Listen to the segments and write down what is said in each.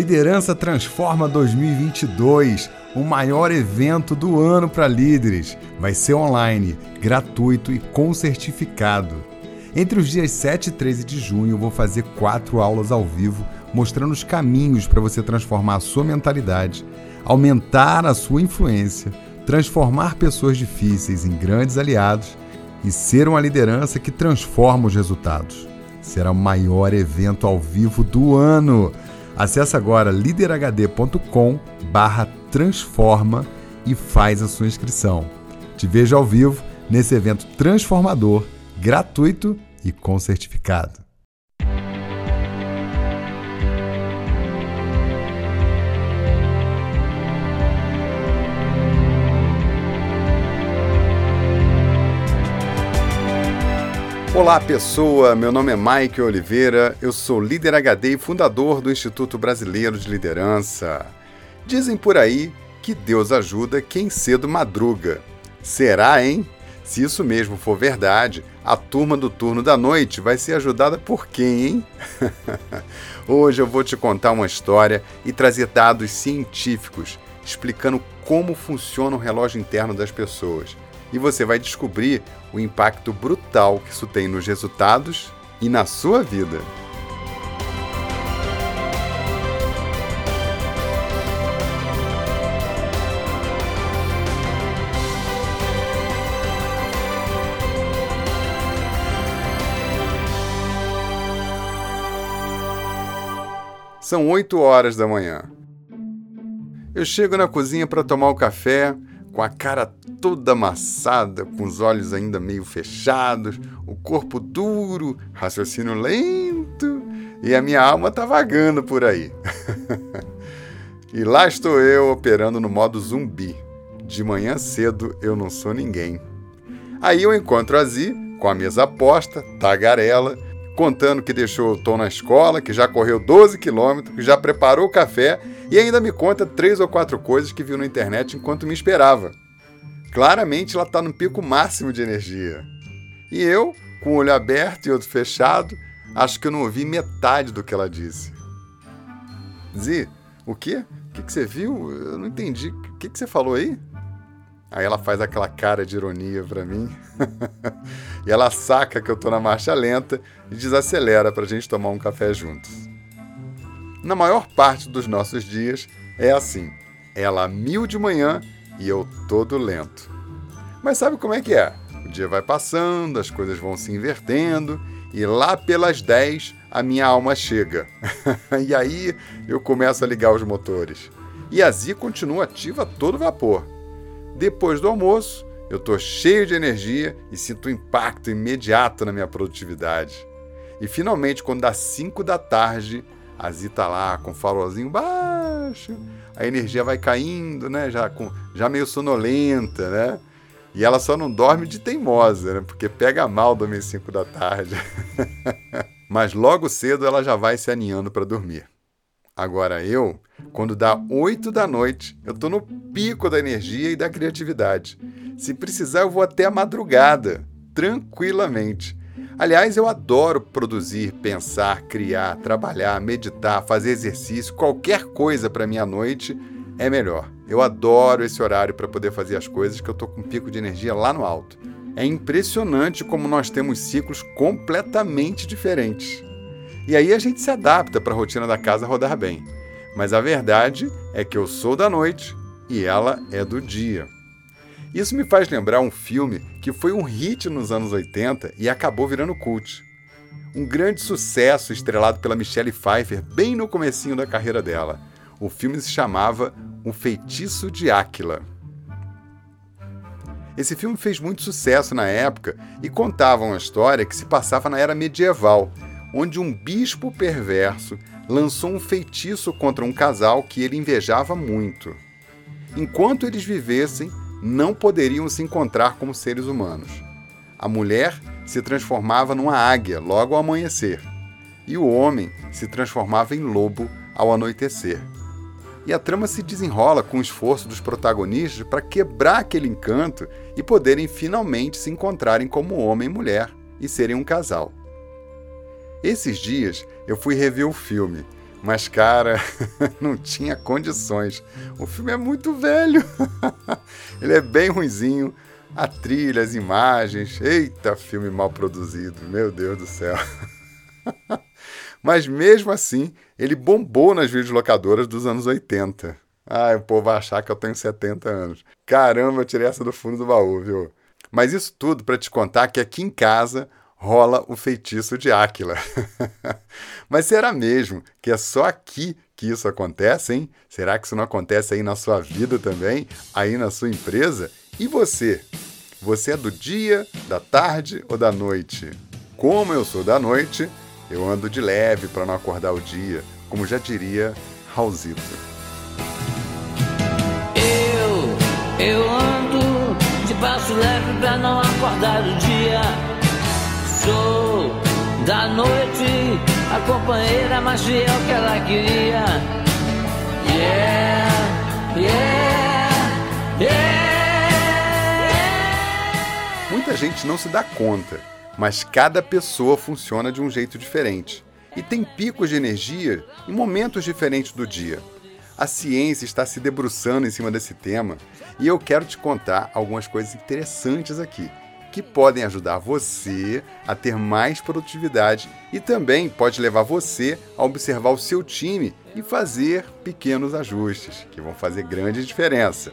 Liderança Transforma 2022, o maior evento do ano para líderes. Vai ser online, gratuito e com certificado. Entre os dias 7 e 13 de junho, eu vou fazer quatro aulas ao vivo mostrando os caminhos para você transformar a sua mentalidade, aumentar a sua influência, transformar pessoas difíceis em grandes aliados e ser uma liderança que transforma os resultados. Será o maior evento ao vivo do ano. Acesse agora liderhd.com/transforma e faz a sua inscrição. Te vejo ao vivo nesse evento transformador, gratuito e com certificado. Olá pessoa, meu nome é Mike Oliveira, eu sou líder HD e fundador do Instituto Brasileiro de Liderança. Dizem por aí que Deus ajuda quem cedo madruga. Será, hein? Se isso mesmo for verdade, a turma do turno da noite vai ser ajudada por quem, hein? Hoje eu vou te contar uma história e trazer dados científicos explicando como funciona o relógio interno das pessoas e você vai descobrir o impacto brutal que isso tem nos resultados e na sua vida. São 8 horas da manhã. Eu chego na cozinha para tomar o café com a cara toda amassada, com os olhos ainda meio fechados, o corpo duro, raciocínio lento e a minha alma tá vagando por aí. e lá estou eu operando no modo zumbi. De manhã cedo eu não sou ninguém. Aí eu encontro a Zi com a mesa posta, tagarela, contando que deixou o Tom na escola, que já correu 12 quilômetros, que já preparou o café e ainda me conta três ou quatro coisas que viu na internet enquanto me esperava. Claramente ela está no pico máximo de energia. E eu, com o olho aberto e outro fechado, acho que eu não ouvi metade do que ela disse. Zi, o quê? O que, você viu? Eu não entendi. O que você falou aí? Aí ela faz aquela cara de ironia para mim. e ela saca que eu tô na marcha lenta e desacelera pra gente tomar um café juntos. Na maior parte dos nossos dias é assim. Ela mil de manhã e eu todo lento. Mas sabe como é que é? O dia vai passando, as coisas vão se invertendo e lá pelas 10 a minha alma chega. e aí eu começo a ligar os motores. E a Zi continua ativa a todo vapor. Depois do almoço, eu estou cheio de energia e sinto um impacto imediato na minha produtividade. E finalmente, quando dá 5 da tarde, a Zi tá lá com o farolzinho baixo, a energia vai caindo, né? Já, com, já meio sonolenta, né? E ela só não dorme de teimosa, né? Porque pega mal dormir às 5 da tarde. Mas logo cedo ela já vai se aninhando para dormir. Agora eu, quando dá 8 da noite, eu tô no pico da energia e da criatividade. Se precisar, eu vou até a madrugada, tranquilamente. Aliás, eu adoro produzir, pensar, criar, trabalhar, meditar, fazer exercício, qualquer coisa para minha noite é melhor. Eu adoro esse horário para poder fazer as coisas que eu tô com um pico de energia lá no alto. É impressionante como nós temos ciclos completamente diferentes. E aí a gente se adapta para a rotina da casa rodar bem. Mas a verdade é que eu sou da noite e ela é do dia. Isso me faz lembrar um filme que foi um hit nos anos 80 e acabou virando cult. Um grande sucesso estrelado pela Michelle Pfeiffer bem no comecinho da carreira dela. O filme se chamava O Feitiço de Áquila. Esse filme fez muito sucesso na época e contava uma história que se passava na era medieval, onde um bispo perverso lançou um feitiço contra um casal que ele invejava muito. Enquanto eles vivessem, não poderiam se encontrar como seres humanos. A mulher se transformava numa águia logo ao amanhecer, e o homem se transformava em lobo ao anoitecer. E a trama se desenrola com o esforço dos protagonistas para quebrar aquele encanto e poderem finalmente se encontrarem como homem e mulher e serem um casal. Esses dias eu fui rever o filme, Mas, cara, não tinha condições. O filme é muito velho. Ele é bem ruinzinho. A trilha, as imagens. Eita, filme mal produzido. Meu Deus do céu. Mas mesmo assim, ele bombou nas videolocadoras dos anos 80. Ai, o povo vai achar que eu tenho 70 anos. Caramba, eu tirei essa do fundo do baú, viu? Mas isso tudo para te contar que aqui em casa rola o feitiço de Áquila. Mas será mesmo que é só aqui que isso acontece, hein? Será que isso não acontece aí na sua vida também? Aí na sua empresa? E você? Você é do dia, da tarde ou da noite? Como eu sou da noite, eu ando de leve para não acordar o dia, como já diria Raulzito. Eu, eu ando de passo leve para não acordar o dia. Da noite, a companheira mais fiel que ela queria. Yeah, yeah, yeah. Muita gente não se dá conta, mas cada pessoa funciona de um jeito diferente e tem picos de energia em momentos diferentes do dia. A ciência está se debruçando em cima desse tema e eu quero te contar algumas coisas interessantes aqui que podem ajudar você a ter mais produtividade e também pode levar você a observar o seu time e fazer pequenos ajustes que vão fazer grande diferença.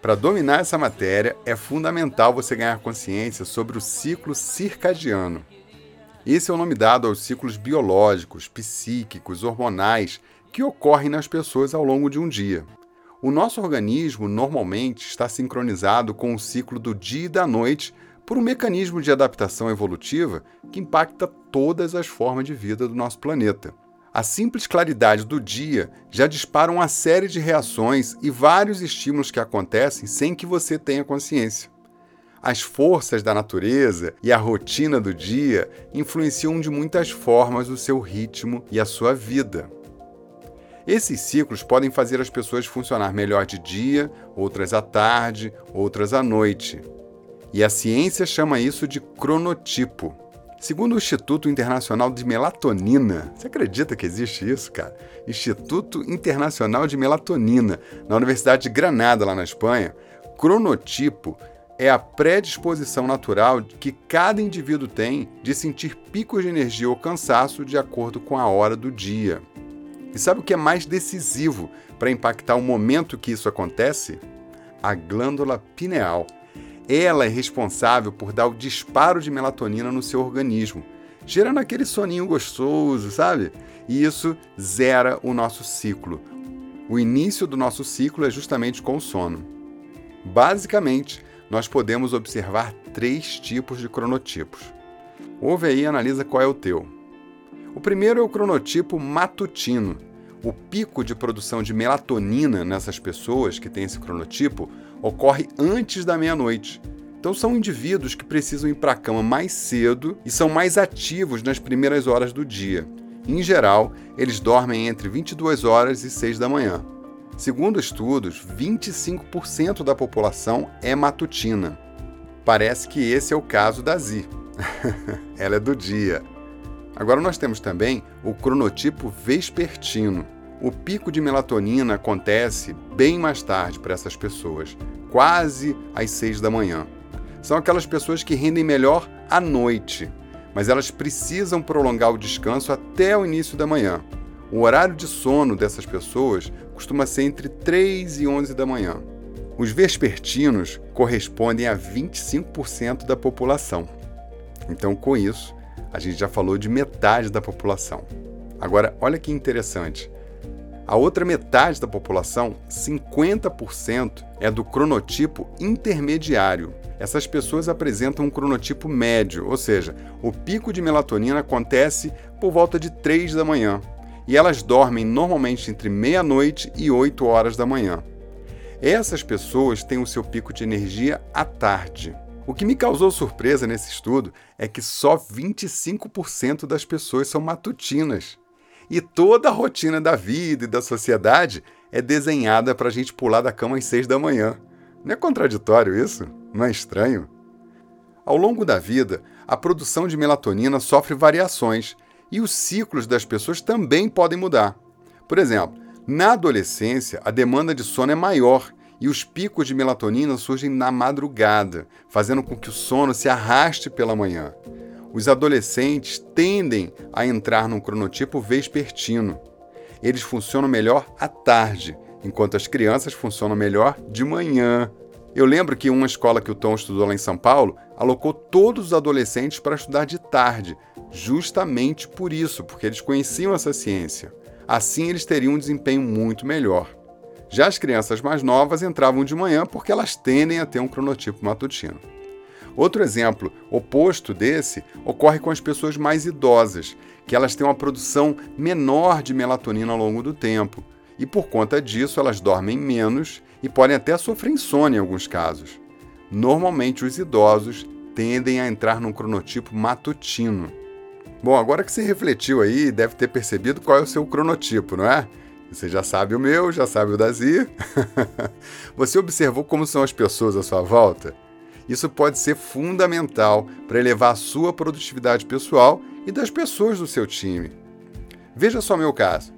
Para dominar essa matéria, é fundamental você ganhar consciência sobre o ciclo circadiano. Esse é o nome dado aos ciclos biológicos, psíquicos, hormonais que ocorrem nas pessoas ao longo de um dia. O nosso organismo normalmente está sincronizado com o ciclo do dia e da noite por um mecanismo de adaptação evolutiva que impacta todas as formas de vida do nosso planeta. A simples claridade do dia já dispara uma série de reações e vários estímulos que acontecem sem que você tenha consciência. As forças da natureza e a rotina do dia influenciam de muitas formas o seu ritmo e a sua vida. Esses ciclos podem fazer as pessoas funcionar melhor de dia, outras à tarde, outras à noite. E a ciência chama isso de cronotipo. Segundo o Instituto Internacional de Melatonina, você acredita que existe isso, cara? Instituto Internacional de Melatonina, na Universidade de Granada, lá na Espanha, cronotipo é a predisposição natural que cada indivíduo tem de sentir picos de energia ou cansaço de acordo com a hora do dia. E sabe o que é mais decisivo para impactar o momento que isso acontece? A glândula pineal. Ela é responsável por dar o disparo de melatonina no seu organismo, gerando aquele soninho gostoso, sabe? E isso zera o nosso ciclo. O início do nosso ciclo é justamente com o sono. Basicamente, nós podemos observar três tipos de cronotipos. Ouve aí e analisa qual é o teu. O primeiro é o cronotipo matutino. O pico de produção de melatonina nessas pessoas que têm esse cronotipo ocorre antes da meia-noite. Então são indivíduos que precisam ir para a cama mais cedo e são mais ativos nas primeiras horas do dia. Em geral, eles dormem entre 22 horas e 6 da manhã. Segundo estudos, 25% da população é matutina. Parece que esse é o caso da Zi. Ela é do dia. Agora nós temos também o cronotipo vespertino. O pico de melatonina acontece bem mais tarde para essas pessoas, quase às 6 da manhã. São aquelas pessoas que rendem melhor à noite, mas elas precisam prolongar o descanso até o início da manhã. O horário de sono dessas pessoas costuma ser entre 3 e 11 da manhã. Os vespertinos correspondem a 25% da população. Então, com isso, a gente já falou de metade da população. Agora, olha que interessante. A outra metade da população, 50%, é do cronotipo intermediário. Essas pessoas apresentam um cronotipo médio, ou seja, o pico de melatonina acontece por volta de 3 da manhã, e elas dormem normalmente entre meia-noite e 8 horas da manhã. Essas pessoas têm o seu pico de energia à tarde. O que me causou surpresa nesse estudo é que só 25% das pessoas são matutinas. E toda a rotina da vida e da sociedade é desenhada para a gente pular da cama às seis da manhã. Não é contraditório isso? Não é estranho? Ao longo da vida, a produção de melatonina sofre variações e os ciclos das pessoas também podem mudar. Por exemplo, na adolescência, a demanda de sono é maior e os picos de melatonina surgem na madrugada, fazendo com que o sono se arraste pela manhã. Os adolescentes tendem a entrar num cronotipo vespertino. Eles funcionam melhor à tarde, enquanto as crianças funcionam melhor de manhã. Eu lembro que uma escola que o Tom estudou lá em São Paulo alocou todos os adolescentes para estudar de tarde, justamente por isso, porque eles conheciam essa ciência. Assim, eles teriam um desempenho muito melhor. Já as crianças mais novas entravam de manhã porque elas tendem a ter um cronotipo matutino. Outro exemplo oposto desse ocorre com as pessoas mais idosas, que elas têm uma produção menor de melatonina ao longo do tempo, e por conta disso elas dormem menos e podem até sofrer insônia em alguns casos. Normalmente os idosos tendem a entrar num cronotipo matutino. Bom, agora que você refletiu aí, deve ter percebido qual é o seu cronotipo, não é? Você já sabe o meu, já sabe o da Zi. Você observou como são as pessoas à sua volta? Isso pode ser fundamental para elevar a sua produtividade pessoal e das pessoas do seu time. Veja só meu caso.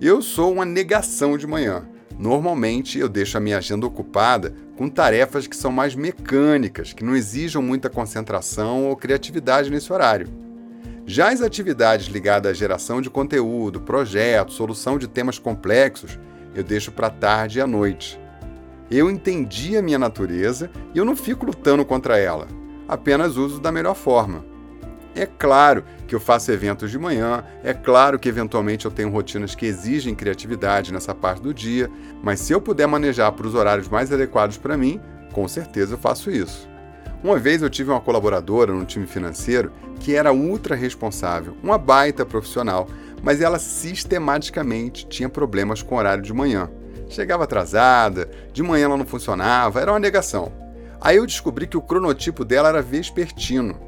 Eu sou uma negação de manhã. Normalmente eu deixo a minha agenda ocupada com tarefas que são mais mecânicas, que não exijam muita concentração ou criatividade nesse horário. Já as atividades ligadas à geração de conteúdo, projetos, solução de temas complexos, eu deixo para tarde e à noite. Eu entendi a minha natureza e eu não fico lutando contra ela, apenas uso da melhor forma. É claro que eu faço eventos de manhã, é claro que eventualmente eu tenho rotinas que exigem criatividade nessa parte do dia, mas se eu puder manejar para os horários mais adequados para mim, com certeza eu faço isso. Uma vez eu tive uma colaboradora no time financeiro que era ultra responsável, uma baita profissional, mas ela sistematicamente tinha problemas com o horário de manhã. Chegava atrasada, de manhã ela não funcionava, era uma negação. Aí eu descobri que o cronotipo dela era vespertino.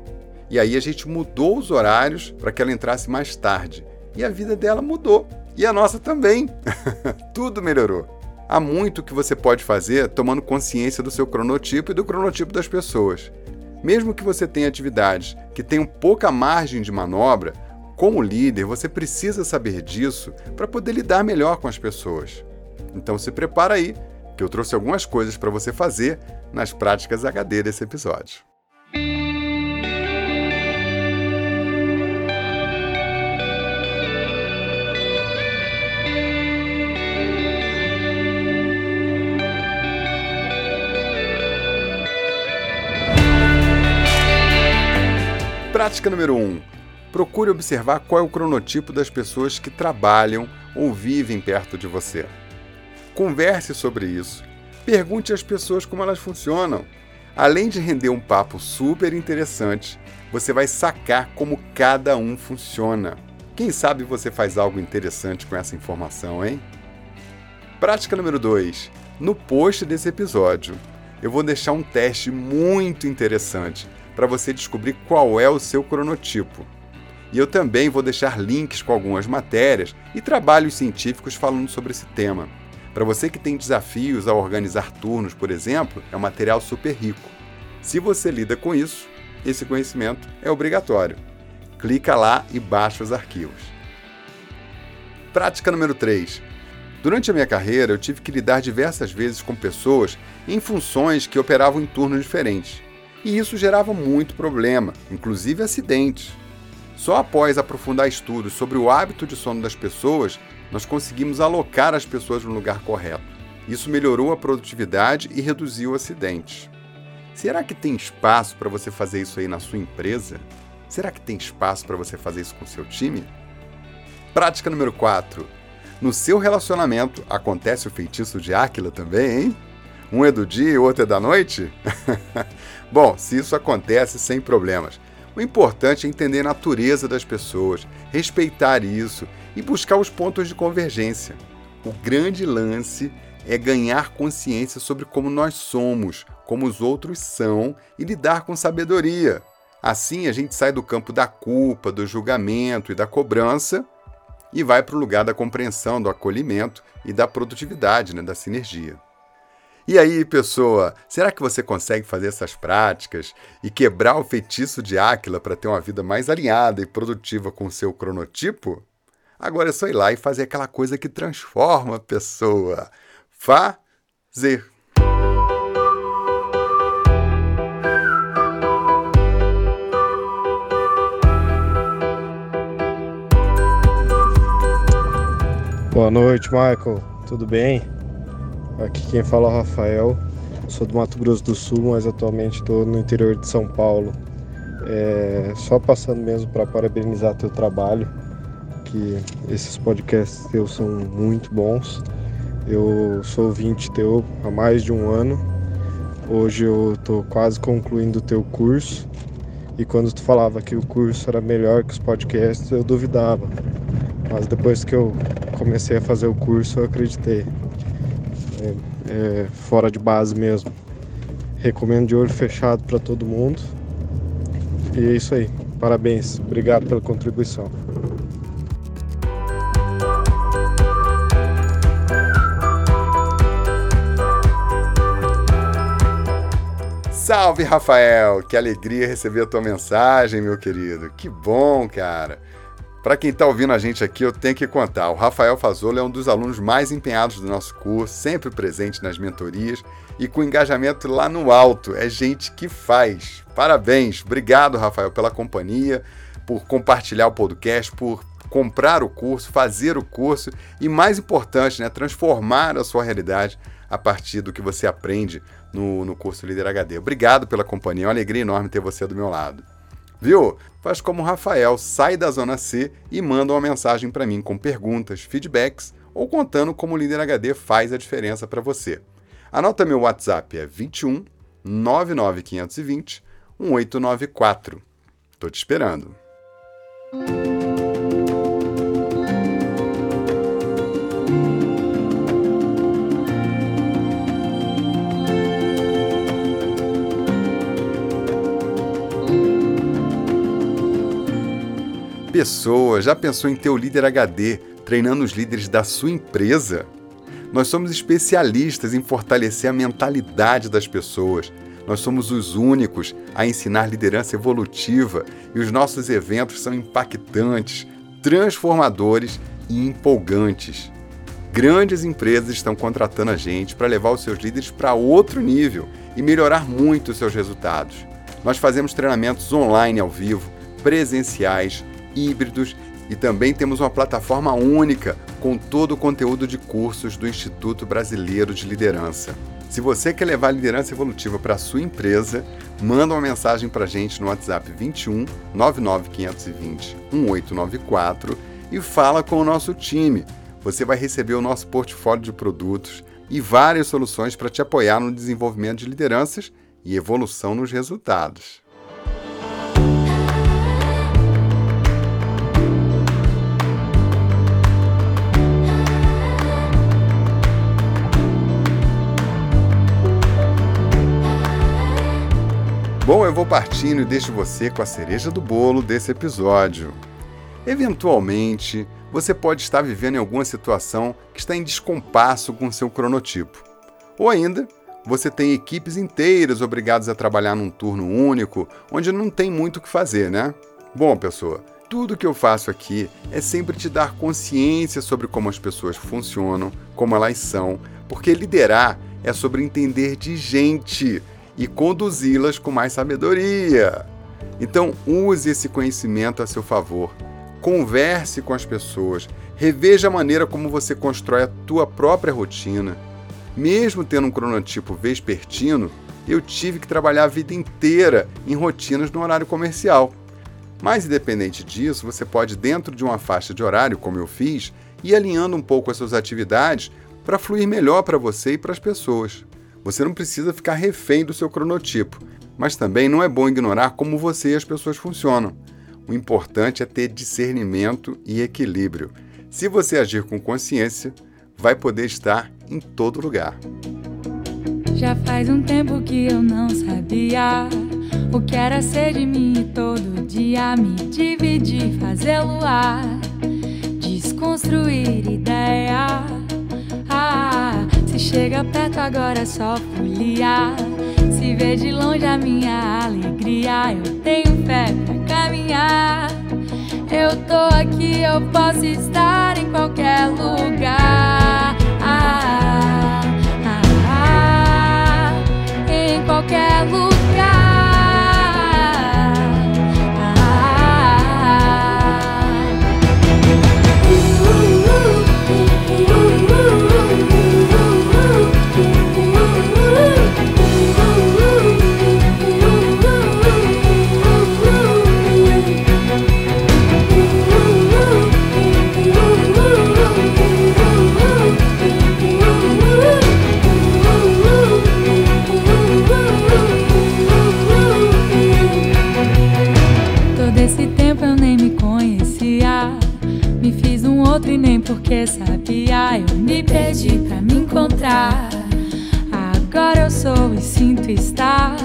E aí a gente mudou os horários para que ela entrasse mais tarde. E a vida dela mudou. E a nossa também. Tudo melhorou. Há muito que você pode fazer tomando consciência do seu cronotipo e do cronotipo das pessoas. Mesmo que você tenha atividades que tenham pouca margem de manobra, como líder, você precisa saber disso para poder lidar melhor com as pessoas. Então se prepara aí, que eu trouxe algumas coisas para você fazer nas práticas HD desse episódio. Prática número 1. Um, procure observar qual é o cronotipo das pessoas que trabalham ou vivem perto de você. Converse sobre isso. Pergunte às pessoas como elas funcionam. Além de render um papo super interessante, você vai sacar como cada um funciona. Quem sabe você faz algo interessante com essa informação, hein? Prática número 2. No post desse episódio, eu vou deixar um teste muito interessante para você descobrir qual é o seu cronotipo. E eu também vou deixar links com algumas matérias e trabalhos científicos falando sobre esse tema. Para você que tem desafios ao organizar turnos, por exemplo, é um material super rico. Se você lida com isso, esse conhecimento é obrigatório. Clica lá e baixa os arquivos. Prática número 3. Durante a minha carreira, eu tive que lidar diversas vezes com pessoas em funções que operavam em turnos diferentes e isso gerava muito problema, inclusive acidentes. Só após aprofundar estudos sobre o hábito de sono das pessoas, nós conseguimos alocar as pessoas no lugar correto. Isso melhorou a produtividade e reduziu acidentes. Será que tem espaço para você fazer isso aí na sua empresa? Será que tem espaço para você fazer isso com o seu time? Prática número 4. No seu relacionamento acontece o feitiço de Áquila também, hein? Um é do dia e o outro é da noite? Bom, se isso acontece sem problemas. O importante é entender a natureza das pessoas, respeitar isso e buscar os pontos de convergência. O grande lance é ganhar consciência sobre como nós somos, como os outros são e lidar com sabedoria. Assim a gente sai do campo da culpa, do julgamento e da cobrança e vai para o lugar da compreensão, do acolhimento e da produtividade, né, da sinergia. E aí, pessoa, será que você consegue fazer essas práticas e quebrar o feitiço de Áquila para ter uma vida mais alinhada e produtiva com o seu cronotipo? Agora é só ir lá e fazer aquela coisa que transforma a pessoa. Fazer. Boa noite, Michael. Tudo bem? Aqui quem fala é o Rafael. Sou do Mato Grosso do Sul, mas atualmente estou no interior de São Paulo. É, só passando mesmo para parabenizar teu trabalho, que esses podcasts teus são muito bons. Eu sou ouvinte teu há mais de um ano. Hoje eu estou quase concluindo o teu curso. E quando tu falava que o curso era melhor que os podcasts, eu duvidava. Mas depois que eu comecei a fazer o curso, eu acreditei. É, é, fora de base mesmo. Recomendo de olho fechado para todo mundo. E é isso aí. Parabéns. Obrigado pela contribuição. Salve, Rafael! Que alegria receber a tua mensagem, meu querido. Que bom, cara. Para quem está ouvindo a gente aqui, eu tenho que contar. O Rafael Fazolo é um dos alunos mais empenhados do nosso curso, sempre presente nas mentorias e com engajamento lá no alto. É gente que faz. Parabéns. Obrigado, Rafael, pela companhia, por compartilhar o podcast, por comprar o curso, fazer o curso e, mais importante, né, transformar a sua realidade a partir do que você aprende no, no curso Líder HD. Obrigado pela companhia. É uma alegria enorme ter você do meu lado. Viu? Faz como o Rafael, sai da zona C e manda uma mensagem para mim com perguntas, feedbacks ou contando como o Líder HD faz a diferença para você. Anota meu WhatsApp é 21 99520 1894. Tô te esperando. Pessoa já pensou em ter o líder HD treinando os líderes da sua empresa? Nós somos especialistas em fortalecer a mentalidade das pessoas. Nós somos os únicos a ensinar liderança evolutiva e os nossos eventos são impactantes, transformadores e empolgantes. Grandes empresas estão contratando a gente para levar os seus líderes para outro nível e melhorar muito os seus resultados. Nós fazemos treinamentos online ao vivo, presenciais, híbridos e também temos uma plataforma única com todo o conteúdo de cursos do Instituto Brasileiro de Liderança. Se você quer levar a liderança evolutiva para a sua empresa, manda uma mensagem para a gente no WhatsApp 21 99520 1894 e fala com o nosso time. Você vai receber o nosso portfólio de produtos e várias soluções para te apoiar no desenvolvimento de lideranças e evolução nos resultados. Bom, eu vou partindo e deixo você com a cereja do bolo desse episódio. Eventualmente, você pode estar vivendo em alguma situação que está em descompasso com seu cronotipo. Ou ainda, você tem equipes inteiras obrigadas a trabalhar num turno único, onde não tem muito o que fazer, né? Bom, pessoa, tudo que eu faço aqui é sempre te dar consciência sobre como as pessoas funcionam, como elas são, porque liderar é sobre entender de gente e conduzi-las com mais sabedoria. Então, use esse conhecimento a seu favor. Converse com as pessoas, reveja a maneira como você constrói a tua própria rotina. Mesmo tendo um cronotipo vespertino, eu tive que trabalhar a vida inteira em rotinas no horário comercial. Mas, independente disso, você pode, dentro de uma faixa de horário, como eu fiz, ir alinhando um pouco as suas atividades para fluir melhor para você e para as pessoas. Você não precisa ficar refém do seu cronotipo, mas também não é bom ignorar como você e as pessoas funcionam. O importante é ter discernimento e equilíbrio. Se você agir com consciência, vai poder estar em todo lugar. Já faz um tempo que eu não sabia o que era ser de mim todo dia me dividir, fazer luar, desconstruir ideia se chega perto agora é só folia. Se vê de longe a minha alegria, eu tenho fé pra caminhar. Eu tô aqui eu posso estar em qualquer lugar. Ah, ah, ah, em qualquer lugar. Sinto estar.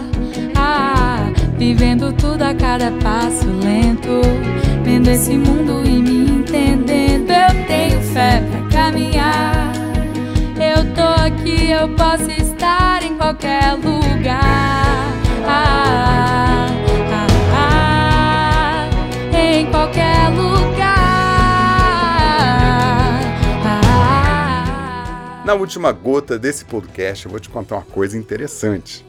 Ah, vivendo tudo a cada passo lento. Vendo esse mundo e me entendendo. Eu tenho fé pra caminhar. Eu tô aqui, eu posso estar em qualquer lugar. Ah, Na última gota desse podcast, eu vou te contar uma coisa interessante.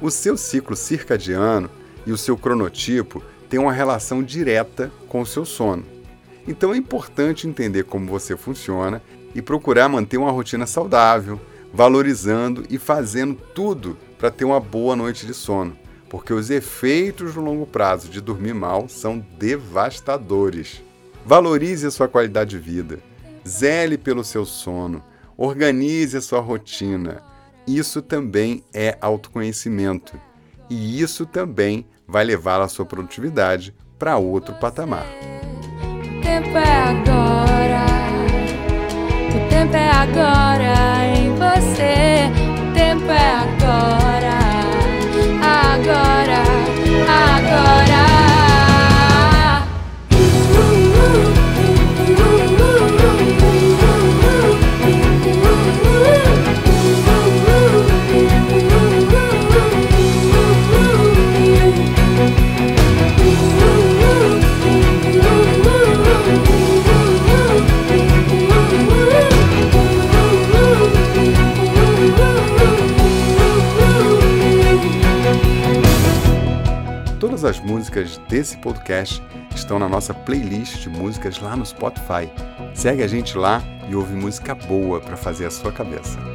O seu ciclo circadiano e o seu cronotipo têm uma relação direta com o seu sono. Então é importante entender como você funciona e procurar manter uma rotina saudável, valorizando e fazendo tudo para ter uma boa noite de sono, porque os efeitos no longo prazo de dormir mal são devastadores. Valorize a sua qualidade de vida, zele pelo seu sono, organize a sua rotina. Isso também é autoconhecimento e isso também vai levar a sua produtividade para outro patamar. O tempo é agora. O tempo é agora em você. O tempo é agora. Agora. Agora. Todas as músicas desse podcast estão na nossa playlist de músicas lá no Spotify. Segue a gente lá e ouve música boa para fazer a sua cabeça.